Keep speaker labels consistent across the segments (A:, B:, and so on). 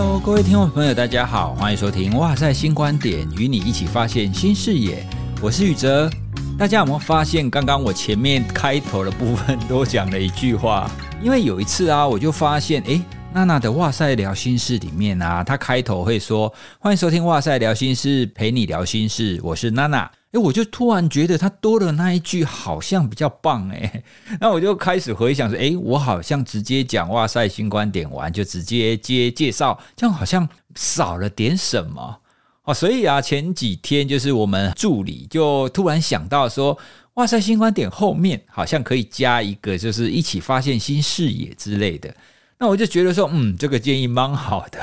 A: Hello，各位听众朋友，大家好，欢迎收听《哇塞新观点》，与你一起发现新视野。我是宇哲。大家有没有发现，刚刚我前面开头的部分多讲了一句话？因为有一次啊，我就发现，诶，娜娜的《哇塞聊心事》里面啊，她开头会说：“欢迎收听《哇塞聊心事》，陪你聊心事，我是娜娜。”诶，我就突然觉得他多了那一句，好像比较棒诶。那我就开始回想说：“诶，我好像直接讲《哇塞新观点》完，就直接接介绍，这样好像少了点什么。”哦，所以啊，前几天就是我们助理就突然想到说，哇塞，新观点后面好像可以加一个，就是一起发现新视野之类的。那我就觉得说，嗯，这个建议蛮好的，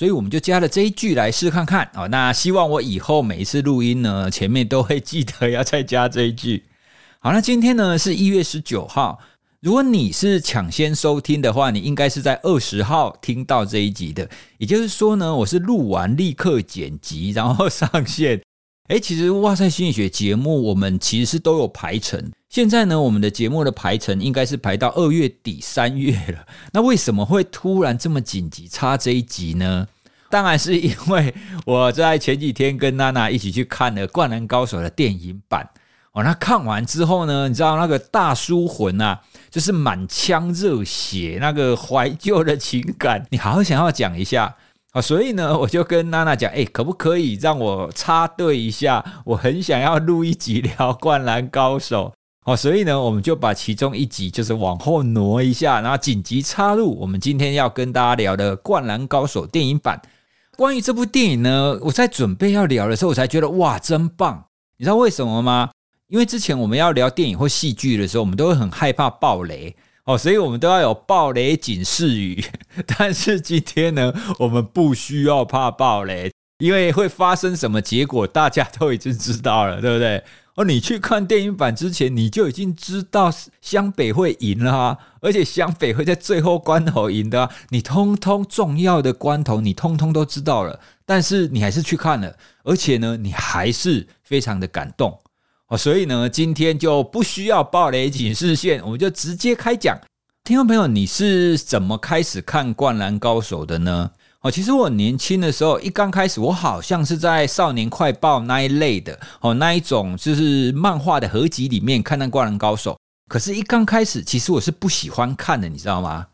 A: 所以我们就加了这一句来试看看。哦，那希望我以后每一次录音呢，前面都会记得要再加这一句。好，那今天呢是一月十九号。如果你是抢先收听的话，你应该是在二十号听到这一集的。也就是说呢，我是录完立刻剪辑，然后上线。诶，其实哇塞心理学节目我们其实是都有排程。现在呢，我们的节目的排程应该是排到二月底三月了。那为什么会突然这么紧急插这一集呢？当然是因为我在前几天跟娜娜一起去看了《灌篮高手》的电影版。哦，那看完之后呢，你知道那个大叔魂啊，就是满腔热血，那个怀旧的情感，你好想要讲一下啊。所以呢，我就跟娜娜讲，哎，可不可以让我插队一下？我很想要录一集聊《灌篮高手》哦。所以呢，我们就把其中一集就是往后挪一下，然后紧急插入我们今天要跟大家聊的《灌篮高手》电影版。关于这部电影呢，我在准备要聊的时候，我才觉得哇，真棒！你知道为什么吗？因为之前我们要聊电影或戏剧的时候，我们都会很害怕暴雷哦，所以我们都要有暴雷警示语。但是今天呢，我们不需要怕暴雷，因为会发生什么结果，大家都已经知道了，对不对？哦，你去看电影版之前，你就已经知道湘北会赢了啊，而且湘北会在最后关头赢的，你通通重要的关头，你通通都知道了，但是你还是去看了，而且呢，你还是非常的感动。哦，所以呢，今天就不需要爆雷警示线，我们就直接开讲。听众朋友，你是怎么开始看《灌篮高手》的呢？哦，其实我年轻的时候，一刚开始，我好像是在《少年快报》那一类的，哦，那一种就是漫画的合集里面看到《灌篮高手》，可是，一刚开始，其实我是不喜欢看的，你知道吗？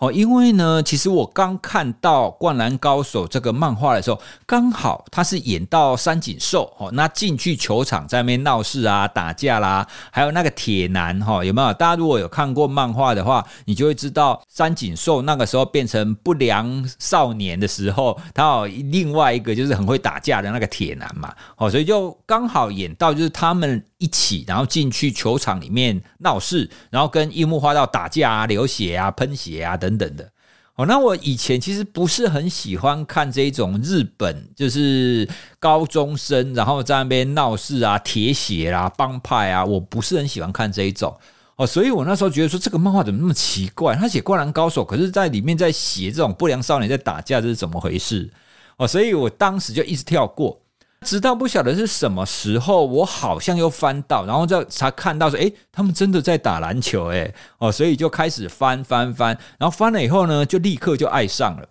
A: 哦，因为呢，其实我刚看到《灌篮高手》这个漫画的时候，刚好他是演到三井寿哦，那进去球场在那边闹事啊、打架啦，还有那个铁男哈，有没有？大家如果有看过漫画的话，你就会知道三井寿那个时候变成不良少年的时候，他有另外一个就是很会打架的那个铁男嘛。哦，所以就刚好演到就是他们一起，然后进去球场里面闹事，然后跟樱木花道打架啊、流血啊、喷血啊等。等的哦，那我以前其实不是很喜欢看这种日本，就是高中生然后在那边闹事啊、铁血啦、帮派啊，我不是很喜欢看这一种哦，所以我那时候觉得说这个漫画怎么那么奇怪？他写灌篮高手，可是在里面在写这种不良少年在打架，这是怎么回事？哦，所以我当时就一直跳过。直到不晓得是什么时候，我好像又翻到，然后就才看到说，诶，他们真的在打篮球，诶，哦，所以就开始翻翻翻，然后翻了以后呢，就立刻就爱上了。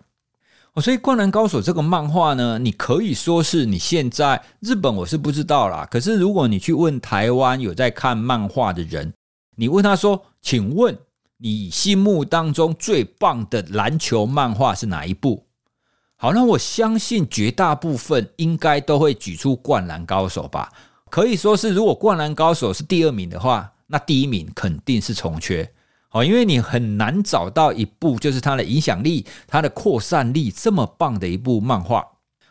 A: 哦，所以《灌篮高手》这个漫画呢，你可以说是你现在日本我是不知道啦，可是如果你去问台湾有在看漫画的人，你问他说，请问你心目当中最棒的篮球漫画是哪一部？好，那我相信绝大部分应该都会举出《灌篮高手》吧。可以说是，如果《灌篮高手》是第二名的话，那第一名肯定是从缺。好，因为你很难找到一部就是它的影响力、它的扩散力这么棒的一部漫画。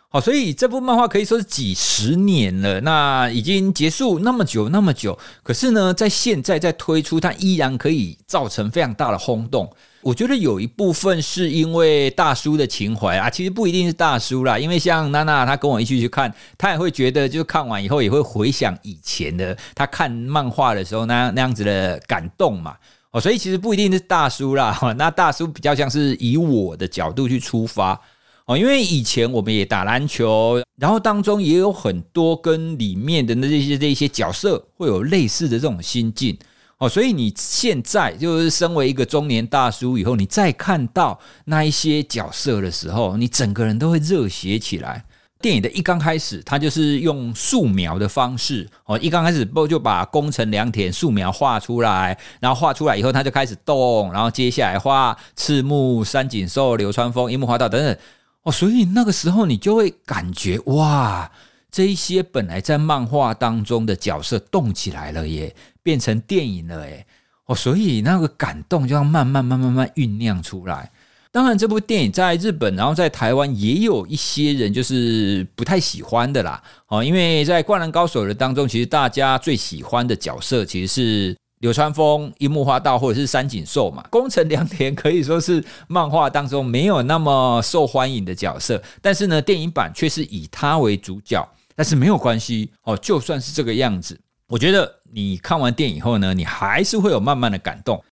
A: 好，所以这部漫画可以说是几十年了，那已经结束那么久那么久，可是呢，在现在在推出，它依然可以造成非常大的轰动。我觉得有一部分是因为大叔的情怀啊，其实不一定是大叔啦，因为像娜娜她跟我一起去看，她也会觉得，就看完以后也会回想以前的她看漫画的时候那那样子的感动嘛。哦，所以其实不一定是大叔啦，那大叔比较像是以我的角度去出发。哦，因为以前我们也打篮球，然后当中也有很多跟里面的那些这些角色会有类似的这种心境。哦，所以你现在就是身为一个中年大叔以后，你再看到那一些角色的时候，你整个人都会热血起来。电影的一刚开始，他就是用素描的方式哦，一刚开始不就把工程良田素描画出来，然后画出来以后，他就开始动，然后接下来画赤木、三井寿、流川枫、樱木花道等等哦，所以那个时候你就会感觉哇，这一些本来在漫画当中的角色动起来了耶。变成电影了耶，哦，所以那个感动就要慢慢、慢、慢慢酝酿出来。当然，这部电影在日本，然后在台湾也有一些人就是不太喜欢的啦。哦，因为在《灌篮高手》的当中，其实大家最喜欢的角色其实是流川枫、樱木花道或者是三井寿嘛。宫城良田可以说是漫画当中没有那么受欢迎的角色，但是呢，电影版却是以他为主角。但是没有关系哦，就算是这个样子。我觉得你看完电影以后呢，你还是会有慢慢的感动。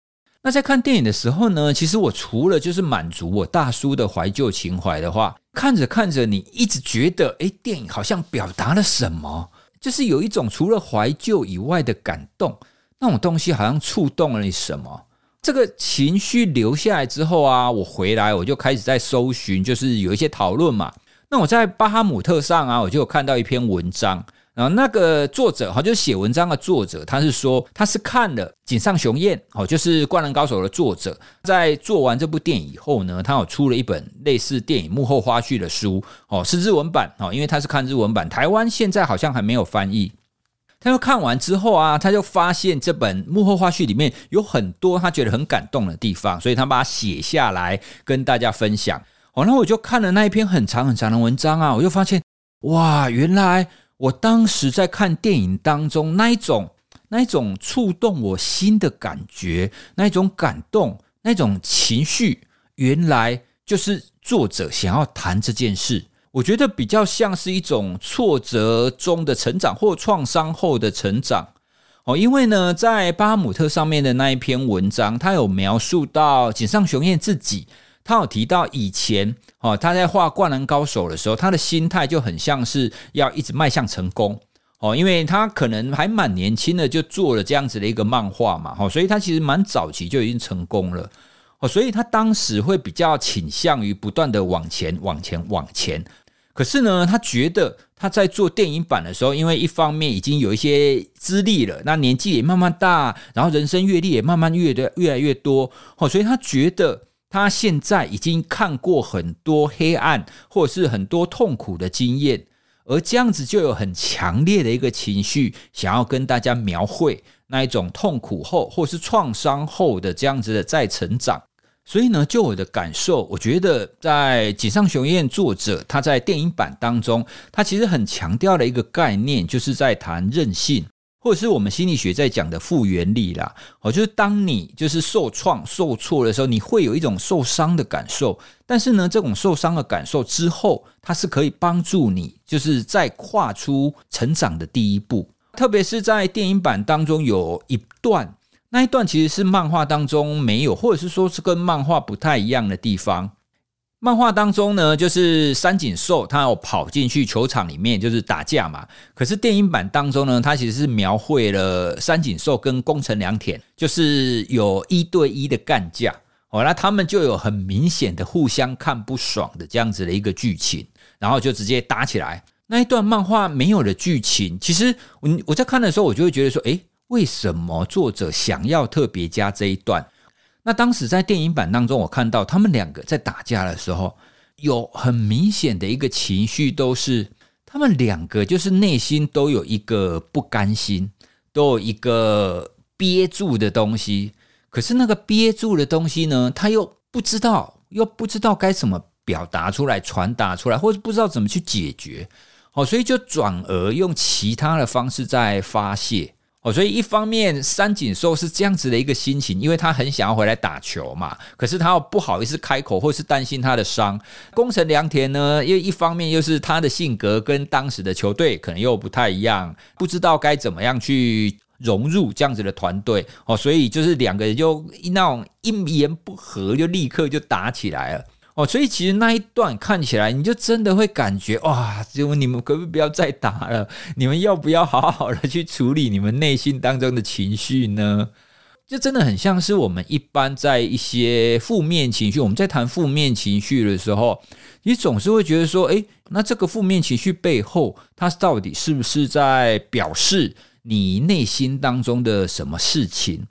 A: 那在看电影的时候呢，其实我除了就是满足我大叔的怀旧情怀的话，看着看着，你一直觉得，诶，电影好像表达了什么，就是有一种除了怀旧以外的感动，那种东西好像触动了你什么。这个情绪留下来之后啊，我回来我就开始在搜寻，就是有一些讨论嘛。那我在巴哈姆特上啊，我就有看到一篇文章。然后那个作者哈，就是写文章的作者，他是说他是看了井上雄彦哦，就是《灌篮高手》的作者，在做完这部电影以后呢，他有出了一本类似电影幕后花絮的书哦，是日文版哦，因为他是看日文版，台湾现在好像还没有翻译。他就看完之后啊，他就发现这本幕后花絮里面有很多他觉得很感动的地方，所以他把它写下来跟大家分享。哦，那我就看了那一篇很长很长的文章啊，我就发现哇，原来。我当时在看电影当中那一种、那一种触动我心的感觉，那一种感动、那种情绪，原来就是作者想要谈这件事。我觉得比较像是一种挫折中的成长，或创伤后的成长。哦，因为呢，在巴姆特上面的那一篇文章，他有描述到井上雄彦自己。他有提到以前哦，他在画《灌篮高手》的时候，他的心态就很像是要一直迈向成功哦，因为他可能还蛮年轻的就做了这样子的一个漫画嘛，哦，所以他其实蛮早期就已经成功了哦，所以他当时会比较倾向于不断的往前、往前、往前。可是呢，他觉得他在做电影版的时候，因为一方面已经有一些资历了，那年纪也慢慢大，然后人生阅历也慢慢越的越来越多哦，所以他觉得。他现在已经看过很多黑暗，或者是很多痛苦的经验，而这样子就有很强烈的一个情绪，想要跟大家描绘那一种痛苦后，或是创伤后的这样子的再成长。所以呢，就我的感受，我觉得在井上雄彦作者他在电影版当中，他其实很强调的一个概念，就是在谈韧性。或者是我们心理学在讲的复原力啦，哦，就是当你就是受创、受挫的时候，你会有一种受伤的感受。但是呢，这种受伤的感受之后，它是可以帮助你，就是再跨出成长的第一步。特别是在电影版当中有一段，那一段其实是漫画当中没有，或者是说是跟漫画不太一样的地方。漫画当中呢，就是三井寿他要跑进去球场里面，就是打架嘛。可是电影版当中呢，他其实是描绘了三井寿跟宫城良田，就是有一对一的干架。哦，那他们就有很明显的互相看不爽的这样子的一个剧情，然后就直接打起来。那一段漫画没有的剧情，其实我我在看的时候，我就会觉得说，诶，为什么作者想要特别加这一段？那当时在电影版当中，我看到他们两个在打架的时候，有很明显的一个情绪，都是他们两个就是内心都有一个不甘心，都有一个憋住的东西。可是那个憋住的东西呢，他又不知道，又不知道该怎么表达出来、传达出来，或者不知道怎么去解决。哦，所以就转而用其他的方式在发泄。哦，所以一方面三井寿是这样子的一个心情，因为他很想要回来打球嘛，可是他又不好意思开口，或是担心他的伤。宫城良田呢，因为一方面又是他的性格跟当时的球队可能又不太一样，不知道该怎么样去融入这样子的团队。哦，所以就是两个人就那种一言不合就立刻就打起来了。哦，所以其实那一段看起来，你就真的会感觉哇，就你们可不可以不要再打了？你们要不要好好的去处理你们内心当中的情绪呢？就真的很像是我们一般在一些负面情绪，我们在谈负面情绪的时候，你总是会觉得说，诶，那这个负面情绪背后，它到底是不是在表示你内心当中的什么事情？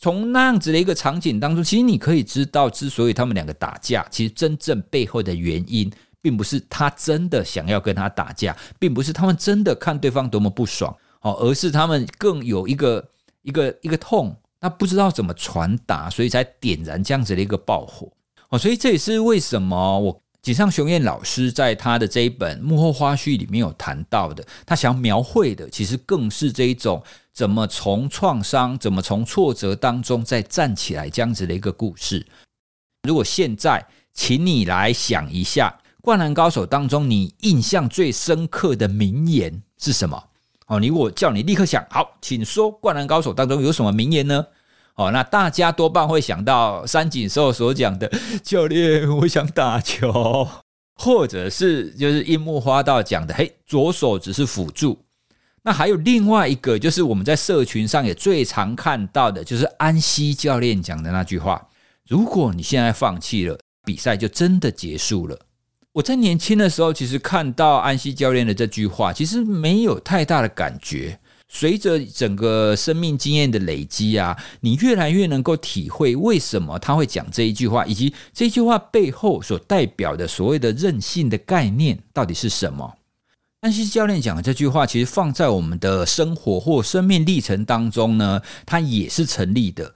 A: 从那样子的一个场景当中，其实你可以知道，之所以他们两个打架，其实真正背后的原因，并不是他真的想要跟他打架，并不是他们真的看对方多么不爽，哦，而是他们更有一个一个一个痛。那不知道怎么传达，所以才点燃这样子的一个爆火哦。所以这也是为什么我井上雄彦老师在他的这一本幕后花絮里面有谈到的，他想要描绘的，其实更是这一种怎么从创伤、怎么从挫折当中再站起来这样子的一个故事。如果现在，请你来想一下，《灌篮高手》当中你印象最深刻的名言是什么？哦，你我叫你立刻想，好，请说《灌篮高手》当中有什么名言呢？哦，那大家多半会想到三井寿所讲的“ 教练，我想打球”，或者是就是樱木花道讲的“嘿，左手只是辅助”。那还有另外一个，就是我们在社群上也最常看到的，就是安西教练讲的那句话：“如果你现在放弃了，比赛就真的结束了。”我在年轻的时候，其实看到安西教练的这句话，其实没有太大的感觉。随着整个生命经验的累积啊，你越来越能够体会为什么他会讲这一句话，以及这句话背后所代表的所谓的韧性的概念到底是什么。安西教练讲的这句话，其实放在我们的生活或生命历程当中呢，它也是成立的。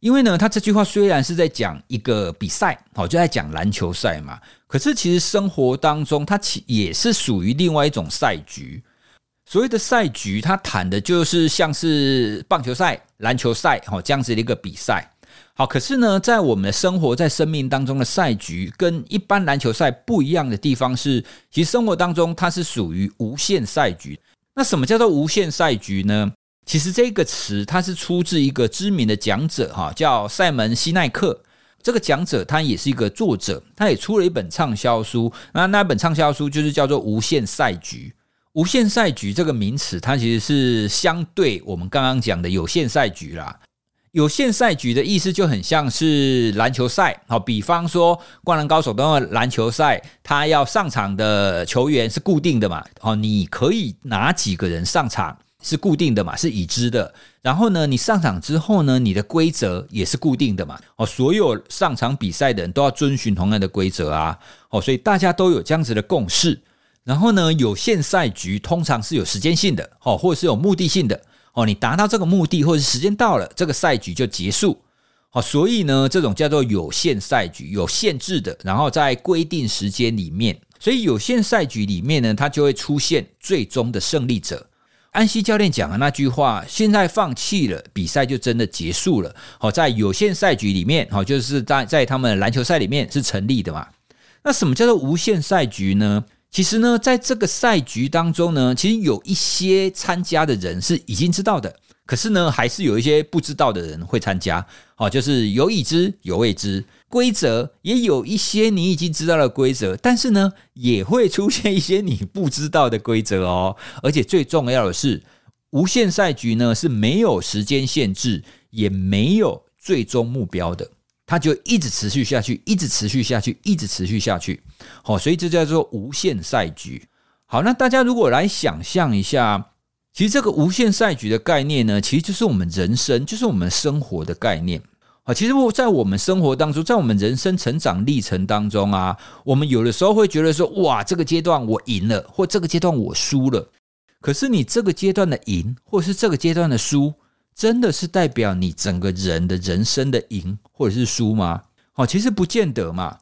A: 因为呢，他这句话虽然是在讲一个比赛，好，就在讲篮球赛嘛。可是其实生活当中，它其也是属于另外一种赛局。所谓的赛局，它谈的就是像是棒球赛、篮球赛，好，这样子的一个比赛。好，可是呢，在我们的生活在生命当中的赛局，跟一般篮球赛不一样的地方是，其实生活当中它是属于无限赛局。那什么叫做无限赛局呢？其实这个词它是出自一个知名的讲者哈，叫赛门西奈克。这个讲者他也是一个作者，他也出了一本畅销书。那那本畅销书就是叫做《无限赛局》。无限赛局这个名词，它其实是相对我们刚刚讲的有限赛局啦。有限赛局的意思就很像是篮球赛，好，比方说《灌篮高手》的篮球赛，他要上场的球员是固定的嘛，哦，你可以拿几个人上场。是固定的嘛，是已知的。然后呢，你上场之后呢，你的规则也是固定的嘛。哦，所有上场比赛的人都要遵循同样的规则啊。哦，所以大家都有这样子的共识。然后呢，有限赛局通常是有时间性的，哦，或者是有目的性的。哦，你达到这个目的或者是时间到了，这个赛局就结束。哦，所以呢，这种叫做有限赛局，有限制的，然后在规定时间里面，所以有限赛局里面呢，它就会出现最终的胜利者。安西教练讲的那句话：“现在放弃了，比赛就真的结束了。”好，在有限赛局里面，好，就是在在他们篮球赛里面是成立的嘛。那什么叫做无限赛局呢？其实呢，在这个赛局当中呢，其实有一些参加的人是已经知道的，可是呢，还是有一些不知道的人会参加。好，就是有已知有未知。规则也有一些你已经知道的规则，但是呢，也会出现一些你不知道的规则哦。而且最重要的是，无限赛局呢是没有时间限制，也没有最终目标的，它就一直持续下去，一直持续下去，一直持续下去。好，所以这叫做无限赛局。好，那大家如果来想象一下，其实这个无限赛局的概念呢，其实就是我们人生，就是我们生活的概念。啊，其实我在我们生活当中，在我们人生成长历程当中啊，我们有的时候会觉得说，哇，这个阶段我赢了，或这个阶段我输了。可是你这个阶段的赢，或是这个阶段的输，真的是代表你整个人的人生的赢或者是输吗？哦，其实不见得嘛。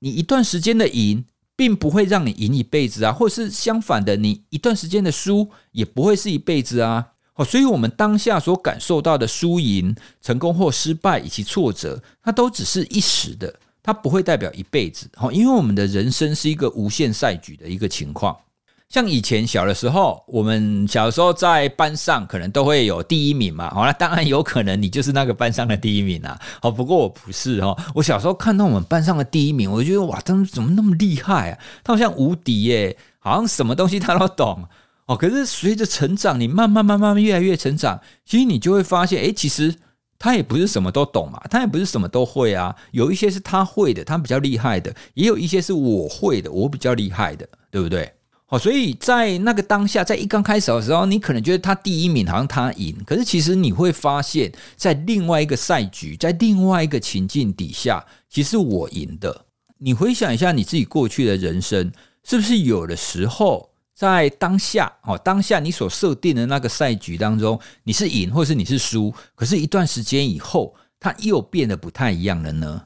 A: 你一段时间的赢，并不会让你赢一辈子啊，或者是相反的，你一段时间的输，也不会是一辈子啊。哦，所以我们当下所感受到的输赢、成功或失败以及挫折，它都只是一时的，它不会代表一辈子。哦，因为我们的人生是一个无限赛局的一个情况。像以前小的时候，我们小时候在班上可能都会有第一名嘛。好，那当然有可能你就是那个班上的第一名啊。好，不过我不是哦。我小时候看到我们班上的第一名，我就觉得哇，他们怎么那么厉害啊？他好像无敌耶，好像什么东西他都懂。哦，可是随着成长，你慢慢慢慢越来越成长，其实你就会发现，诶，其实他也不是什么都懂嘛，他也不是什么都会啊。有一些是他会的，他比较厉害的；也有一些是我会的，我比较厉害的，对不对？好，所以在那个当下，在一刚开始的时候，你可能觉得他第一名好像他赢，可是其实你会发现，在另外一个赛局，在另外一个情境底下，其实我赢的。你回想一下你自己过去的人生，是不是有的时候？在当下，哦，当下你所设定的那个赛局当中，你是赢或是你是输，可是，一段时间以后，它又变得不太一样了呢。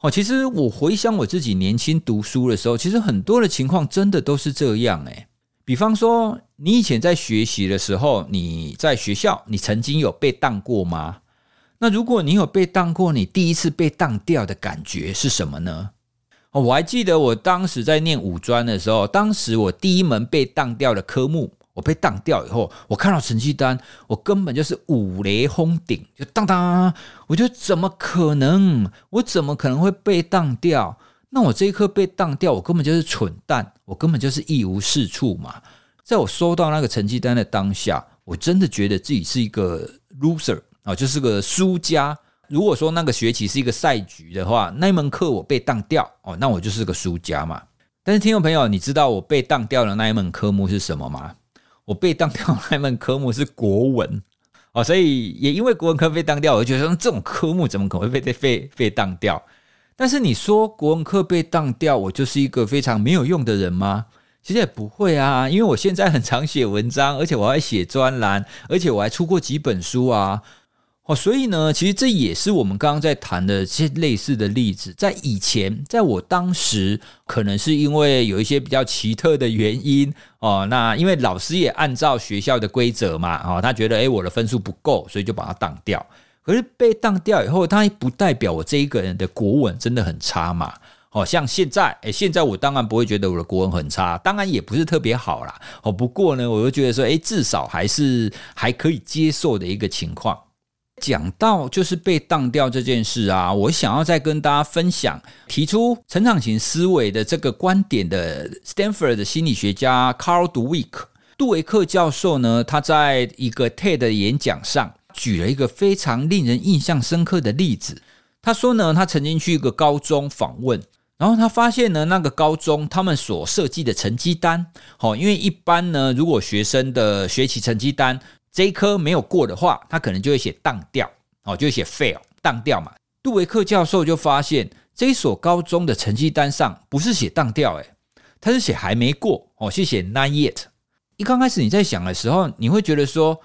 A: 哦，其实我回想我自己年轻读书的时候，其实很多的情况真的都是这样，诶，比方说，你以前在学习的时候，你在学校，你曾经有被当过吗？那如果你有被当过，你第一次被当掉的感觉是什么呢？哦，我还记得我当时在念五专的时候，当时我第一门被当掉的科目，我被当掉以后，我看到成绩单，我根本就是五雷轰顶，就当当，我觉得怎么可能？我怎么可能会被当掉？那我这一科被当掉，我根本就是蠢蛋，我根本就是一无是处嘛。在我收到那个成绩单的当下，我真的觉得自己是一个 loser 啊，就是个输家。如果说那个学期是一个赛局的话，那一门课我被当掉哦，那我就是个输家嘛。但是听众朋友，你知道我被当掉的那一门科目是什么吗？我被当掉那门科目是国文哦，所以也因为国文科被当掉，我就觉得这种科目怎么可能会被被被当掉？但是你说国文科被当掉，我就是一个非常没有用的人吗？其实也不会啊，因为我现在很常写文章，而且我还写专栏，而且我还出过几本书啊。哦，所以呢，其实这也是我们刚刚在谈的这些类似的例子。在以前，在我当时，可能是因为有一些比较奇特的原因哦。那因为老师也按照学校的规则嘛，哦，他觉得诶，我的分数不够，所以就把它当掉。可是被当掉以后，他不代表我这一个人的国文真的很差嘛。哦，像现在，诶，现在我当然不会觉得我的国文很差，当然也不是特别好啦。哦，不过呢，我就觉得说，诶，至少还是还可以接受的一个情况。讲到就是被当掉这件事啊，我想要再跟大家分享提出成长型思维的这个观点的 Stanford 的心理学家 Carl Dweck 杜维克教授呢，他在一个 TED 演讲上举了一个非常令人印象深刻的例子。他说呢，他曾经去一个高中访问，然后他发现呢，那个高中他们所设计的成绩单，好，因为一般呢，如果学生的学习成绩单。这一科没有过的话，他可能就会写当掉，哦，就会写 fail 当掉嘛。杜维克教授就发现，这一所高中的成绩单上不是写当掉，诶，他是写还没过，哦，是写 not yet。一刚开始你在想的时候，你会觉得说，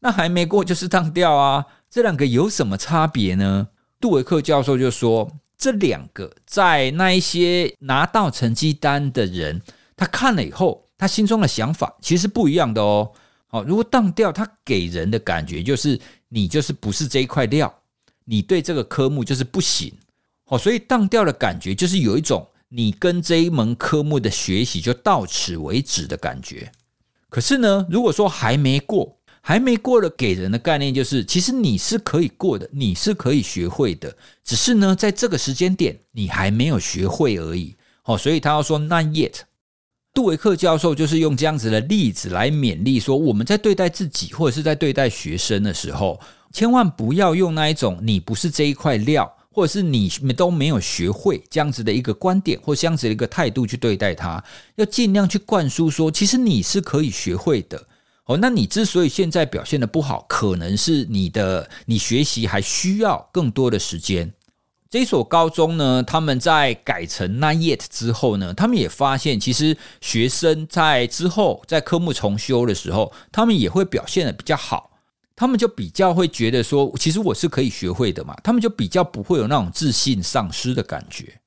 A: 那还没过就是当掉啊，这两个有什么差别呢？杜维克教授就说，这两个在那一些拿到成绩单的人，他看了以后，他心中的想法其实不一样的哦。哦，如果当掉，他给人的感觉就是你就是不是这一块料，你对这个科目就是不行。哦，所以当掉的感觉就是有一种你跟这一门科目的学习就到此为止的感觉。可是呢，如果说还没过，还没过的给人的概念就是，其实你是可以过的，你是可以学会的，只是呢，在这个时间点你还没有学会而已。哦，所以他要说 not yet。杜维克教授就是用这样子的例子来勉励说，我们在对待自己或者是在对待学生的时候，千万不要用那一种“你不是这一块料”或者是你都没有学会这样子的一个观点或这样子的一个态度去对待他，要尽量去灌输说，其实你是可以学会的。哦，那你之所以现在表现的不好，可能是你的你学习还需要更多的时间。这所高中呢，他们在改成 Not Yet 之后呢，他们也发现，其实学生在之后在科目重修的时候，他们也会表现得比较好。他们就比较会觉得说，其实我是可以学会的嘛。他们就比较不会有那种自信丧失的感觉。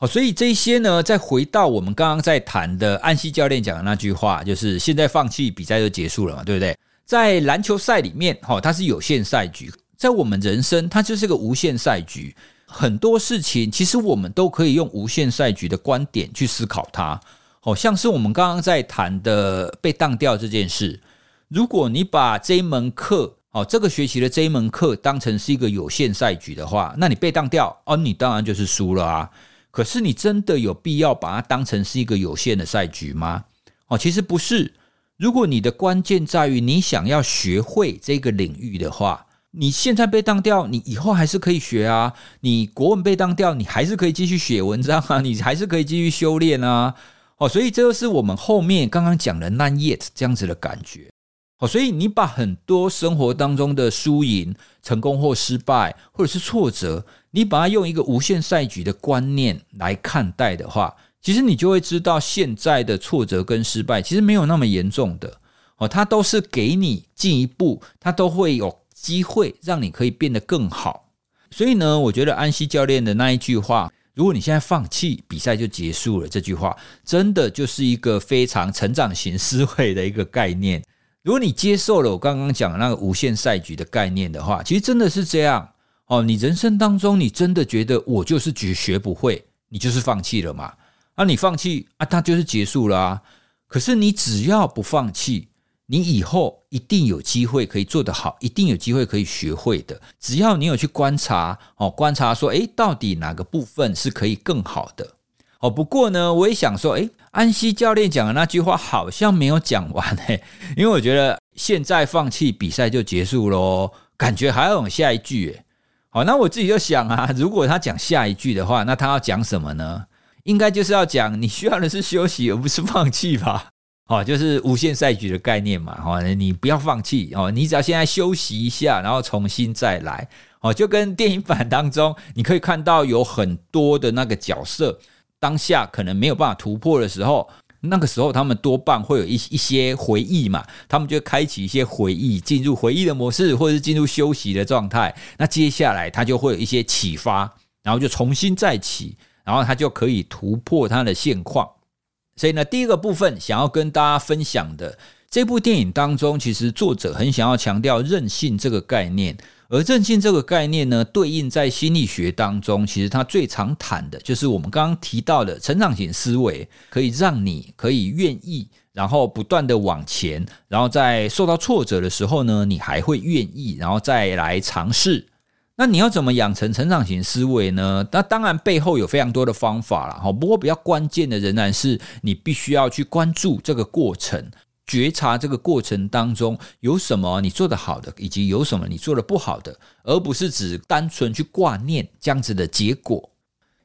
A: 哦，所以这些呢，再回到我们刚刚在谈的安西教练讲的那句话，就是现在放弃比赛就结束了嘛，对不对？在篮球赛里面，哈，它是有限赛局；在我们人生，它就是个无限赛局。很多事情其实我们都可以用无限赛局的观点去思考它，好像是我们刚刚在谈的被当掉这件事。如果你把这一门课，哦，这个学期的这一门课当成是一个有限赛局的话，那你被当掉，哦，你当然就是输了啊。可是你真的有必要把它当成是一个有限的赛局吗？哦，其实不是。如果你的关键在于你想要学会这个领域的话，你现在被当掉，你以后还是可以学啊。你国文被当掉，你还是可以继续写文章啊，你还是可以继续修炼啊。哦，所以这就是我们后面刚刚讲的 not yet 这样子的感觉。哦，所以你把很多生活当中的输赢、成功或失败，或者是挫折，你把它用一个无限赛局的观念来看待的话，其实你就会知道现在的挫折跟失败其实没有那么严重的。哦，它都是给你进一步，它都会有。机会让你可以变得更好，所以呢，我觉得安西教练的那一句话“如果你现在放弃，比赛就结束了”这句话，真的就是一个非常成长型思维的一个概念。如果你接受了我刚刚讲的那个无限赛局的概念的话，其实真的是这样哦。你人生当中，你真的觉得我就是学学不会，你就是放弃了嘛？啊，你放弃啊，它就是结束了啊。可是你只要不放弃。你以后一定有机会可以做得好，一定有机会可以学会的。只要你有去观察哦，观察说，诶，到底哪个部分是可以更好的哦？不过呢，我也想说，诶，安西教练讲的那句话好像没有讲完诶，因为我觉得现在放弃比赛就结束喽，感觉还要有下一句诶。好，那我自己就想啊，如果他讲下一句的话，那他要讲什么呢？应该就是要讲你需要的是休息，而不是放弃吧。哦，就是无限赛局的概念嘛，哦，你不要放弃哦，你只要现在休息一下，然后重新再来，哦，就跟电影版当中，你可以看到有很多的那个角色，当下可能没有办法突破的时候，那个时候他们多半会有一一些回忆嘛，他们就开启一些回忆，进入回忆的模式，或者是进入休息的状态，那接下来他就会有一些启发，然后就重新再起，然后他就可以突破他的现况。所以呢，第一个部分想要跟大家分享的这部电影当中，其实作者很想要强调韧性这个概念，而韧性这个概念呢，对应在心理学当中，其实它最常谈的就是我们刚刚提到的成长型思维，可以让你可以愿意，然后不断的往前，然后在受到挫折的时候呢，你还会愿意，然后再来尝试。那你要怎么养成成长型思维呢？那当然背后有非常多的方法了哈。不过比较关键的仍然是你必须要去关注这个过程，觉察这个过程当中有什么你做得好的，以及有什么你做得不好的，而不是只单纯去挂念这样子的结果。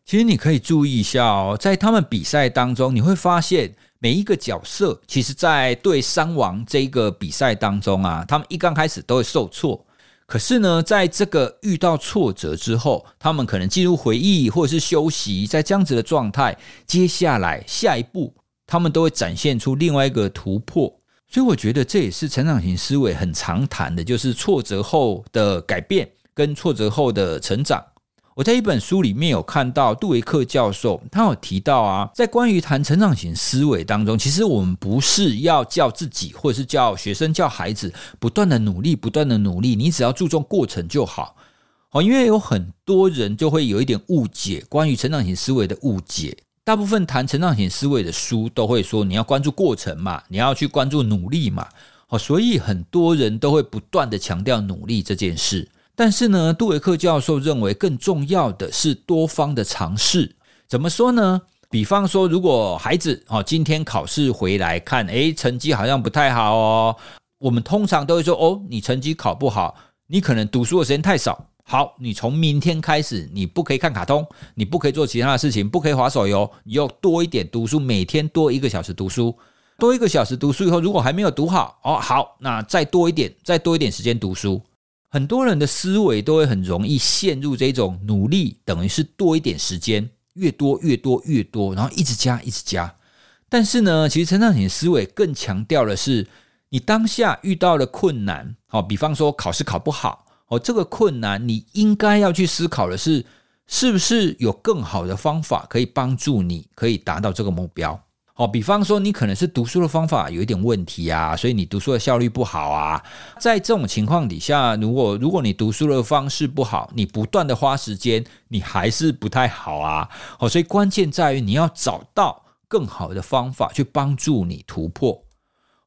A: 其实你可以注意一下哦，在他们比赛当中，你会发现每一个角色，其实在对山王这一个比赛当中啊，他们一刚开始都会受挫。可是呢，在这个遇到挫折之后，他们可能进入回忆或者是休息，在这样子的状态，接下来下一步，他们都会展现出另外一个突破。所以我觉得这也是成长型思维很常谈的，就是挫折后的改变跟挫折后的成长。我在一本书里面有看到杜维克教授，他有提到啊，在关于谈成长型思维当中，其实我们不是要叫自己或者是叫学生、叫孩子不断的努力、不断的努力，你只要注重过程就好。哦，因为有很多人就会有一点误解关于成长型思维的误解。大部分谈成长型思维的书都会说，你要关注过程嘛，你要去关注努力嘛。哦，所以很多人都会不断的强调努力这件事。但是呢，杜维克教授认为更重要的是多方的尝试。怎么说呢？比方说，如果孩子哦今天考试回来看，诶，成绩好像不太好哦，我们通常都会说，哦，你成绩考不好，你可能读书的时间太少。好，你从明天开始，你不可以看卡通，你不可以做其他的事情，不可以划手游，你要多一点读书，每天多一个小时读书。多一个小时读书以后，如果还没有读好，哦，好，那再多一点，再多一点时间读书。很多人的思维都会很容易陷入这种努力等于是多一点时间，越多越多越多，然后一直加一直加。但是呢，其实成长型思维更强调的是，你当下遇到了困难，好，比方说考试考不好，哦，这个困难你应该要去思考的是，是不是有更好的方法可以帮助你可以达到这个目标。哦，比方说你可能是读书的方法有一点问题啊，所以你读书的效率不好啊。在这种情况底下，如果如果你读书的方式不好，你不断的花时间，你还是不太好啊。哦，所以关键在于你要找到更好的方法去帮助你突破。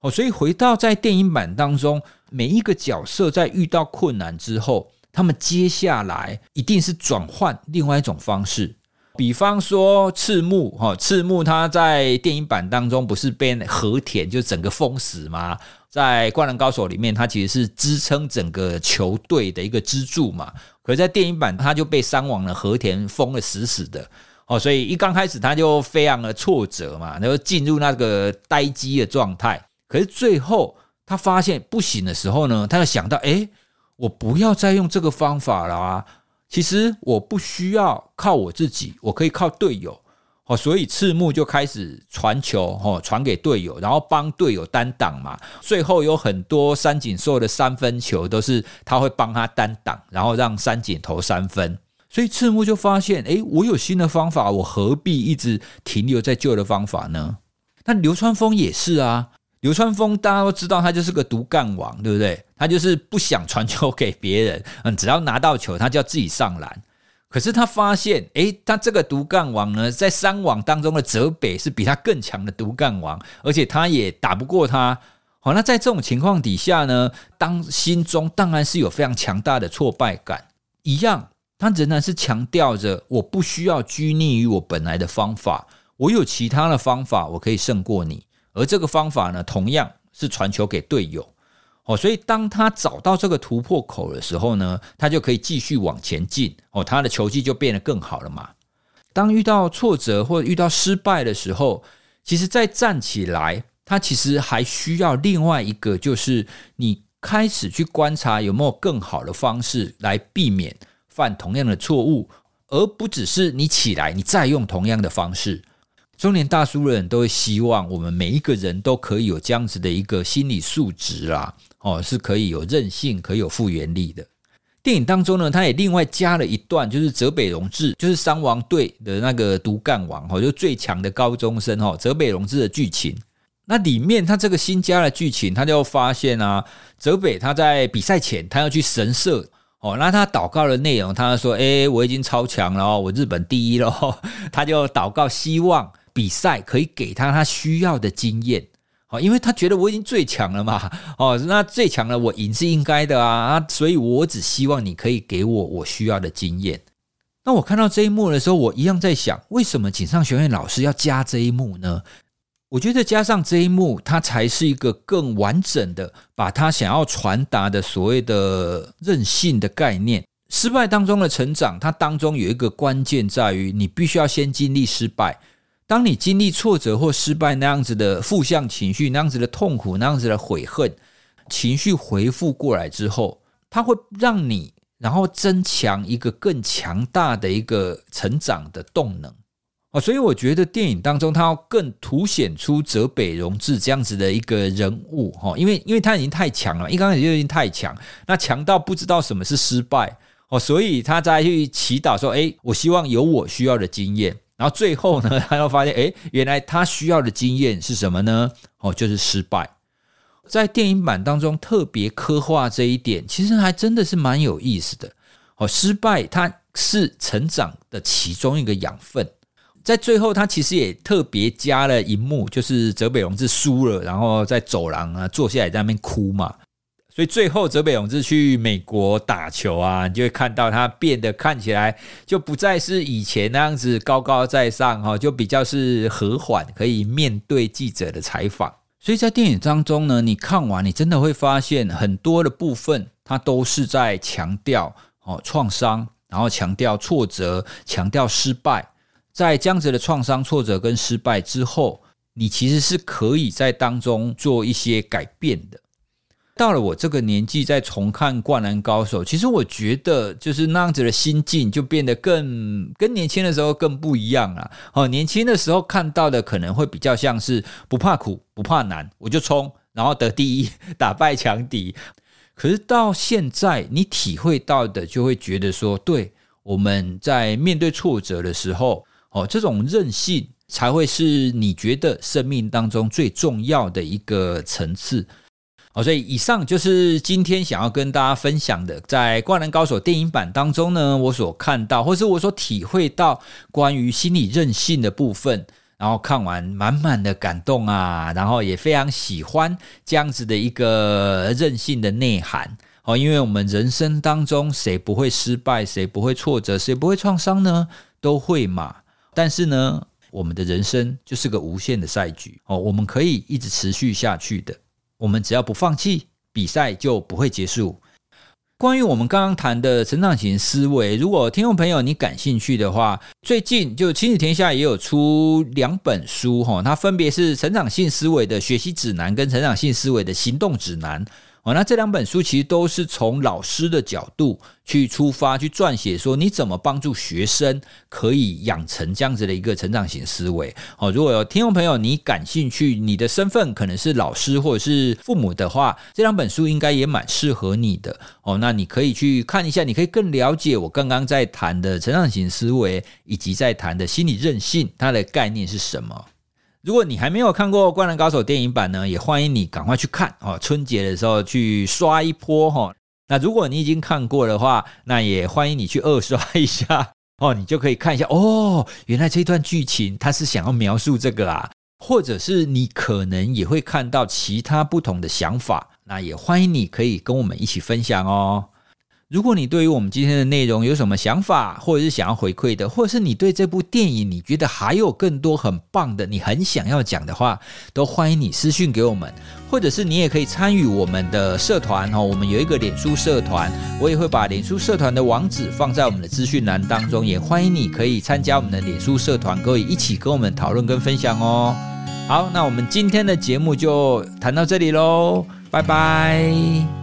A: 哦，所以回到在电影版当中，每一个角色在遇到困难之后，他们接下来一定是转换另外一种方式。比方说赤木哈，赤木他在电影版当中不是被和田就整个封死吗？在《灌篮高手》里面，他其实是支撑整个球队的一个支柱嘛。可是，在电影版，他就被伤亡了，和田封了死死的哦，所以一刚开始他就非常的挫折嘛，然后进入那个待机的状态。可是最后他发现不行的时候呢，他就想到，哎，我不要再用这个方法了啊！其实我不需要靠我自己，我可以靠队友。哦，所以赤木就开始传球，哦，传给队友，然后帮队友单挡嘛。最后有很多三井寿的三分球都是他会帮他单挡，然后让三井投三分。所以赤木就发现，诶，我有新的方法，我何必一直停留在旧的方法呢？那流川枫也是啊，流川枫大家都知道，他就是个独干王，对不对？他就是不想传球给别人，嗯，只要拿到球，他就要自己上篮。可是他发现，诶，他这个独干王呢，在三网当中的泽北是比他更强的独干王，而且他也打不过他。好，那在这种情况底下呢，当心中当然是有非常强大的挫败感。一样，他仍然是强调着，我不需要拘泥于我本来的方法，我有其他的方法，我可以胜过你。而这个方法呢，同样是传球给队友。哦，所以当他找到这个突破口的时候呢，他就可以继续往前进。哦，他的球技就变得更好了嘛。当遇到挫折或遇到失败的时候，其实再站起来，他其实还需要另外一个，就是你开始去观察有没有更好的方式来避免犯同样的错误，而不只是你起来你再用同样的方式。中年大叔人都会希望我们每一个人都可以有这样子的一个心理素质啦。哦，是可以有韧性，可以有复原力的。电影当中呢，他也另外加了一段，就是泽北荣治，就是山王队的那个独干王，哦，就最强的高中生，哦，泽北荣治的剧情。那里面他这个新加的剧情，他就发现啊，泽北他在比赛前，他要去神社，哦，那他祷告的内容，他说：“诶，我已经超强了，我日本第一了。”他就祷告，希望比赛可以给他他需要的经验。哦，因为他觉得我已经最强了嘛，哦，那最强了，我赢是应该的啊，所以我只希望你可以给我我需要的经验。那我看到这一幕的时候，我一样在想，为什么井上学院老师要加这一幕呢？我觉得加上这一幕，它才是一个更完整的，把他想要传达的所谓的任性的概念，失败当中的成长，它当中有一个关键在于，你必须要先经历失败。当你经历挫折或失败那样子的负向情绪，那样子的痛苦，那样子的悔恨，情绪回复过来之后，它会让你然后增强一个更强大的一个成长的动能啊！所以我觉得电影当中它要更凸显出泽北荣治这样子的一个人物哈，因为因为他已经太强了，一刚开始就已经太强，那强到不知道什么是失败哦，所以他再去祈祷说：“诶，我希望有我需要的经验。”然后最后呢，他又发现，诶，原来他需要的经验是什么呢？哦，就是失败。在电影版当中特别刻画这一点，其实还真的是蛮有意思的。哦，失败它是成长的其中一个养分。在最后，他其实也特别加了一幕，就是泽北荣治输了，然后在走廊啊坐下来在那边哭嘛。所以最后，泽北勇治去美国打球啊，你就会看到他变得看起来就不再是以前那样子高高在上哈，就比较是和缓，可以面对记者的采访。所以在电影当中呢，你看完，你真的会发现很多的部分，它都是在强调哦创伤，然后强调挫折，强调失败。在这样子的创伤、挫折跟失败之后，你其实是可以在当中做一些改变的。到了我这个年纪再重看《灌篮高手》，其实我觉得就是那样子的心境就变得更跟年轻的时候更不一样了。哦，年轻的时候看到的可能会比较像是不怕苦不怕难，我就冲，然后得第一，打败强敌。可是到现在，你体会到的就会觉得说，对，我们在面对挫折的时候，哦，这种韧性才会是你觉得生命当中最重要的一个层次。好，所以以上就是今天想要跟大家分享的，在《灌篮高手》电影版当中呢，我所看到或是我所体会到关于心理韧性的部分，然后看完满满的感动啊，然后也非常喜欢这样子的一个韧性的内涵。哦，因为我们人生当中谁不会失败，谁不会挫折，谁不会创伤呢？都会嘛。但是呢，我们的人生就是个无限的赛局哦，我们可以一直持续下去的。我们只要不放弃，比赛就不会结束。关于我们刚刚谈的成长型思维，如果听众朋友你感兴趣的话，最近就亲子天下也有出两本书哈，它分别是成长性思维的学习指南跟成长性思维的行动指南。哦，那这两本书其实都是从老师的角度去出发，去撰写说你怎么帮助学生可以养成这样子的一个成长型思维。哦，如果有听众朋友你感兴趣，你的身份可能是老师或者是父母的话，这两本书应该也蛮适合你的。哦，那你可以去看一下，你可以更了解我刚刚在谈的成长型思维，以及在谈的心理韧性，它的概念是什么。如果你还没有看过《灌篮高手》电影版呢，也欢迎你赶快去看哦。春节的时候去刷一波哈。那如果你已经看过的话，那也欢迎你去二刷一下 哦。你就可以看一下哦，原来这段剧情它是想要描述这个啊，或者是你可能也会看到其他不同的想法。那也欢迎你可以跟我们一起分享哦。如果你对于我们今天的内容有什么想法，或者是想要回馈的，或者是你对这部电影你觉得还有更多很棒的，你很想要讲的话，都欢迎你私讯给我们，或者是你也可以参与我们的社团哦。我们有一个脸书社团，我也会把脸书社团的网址放在我们的资讯栏当中，也欢迎你可以参加我们的脸书社团，可以一起跟我们讨论跟分享哦。好，那我们今天的节目就谈到这里喽，拜拜。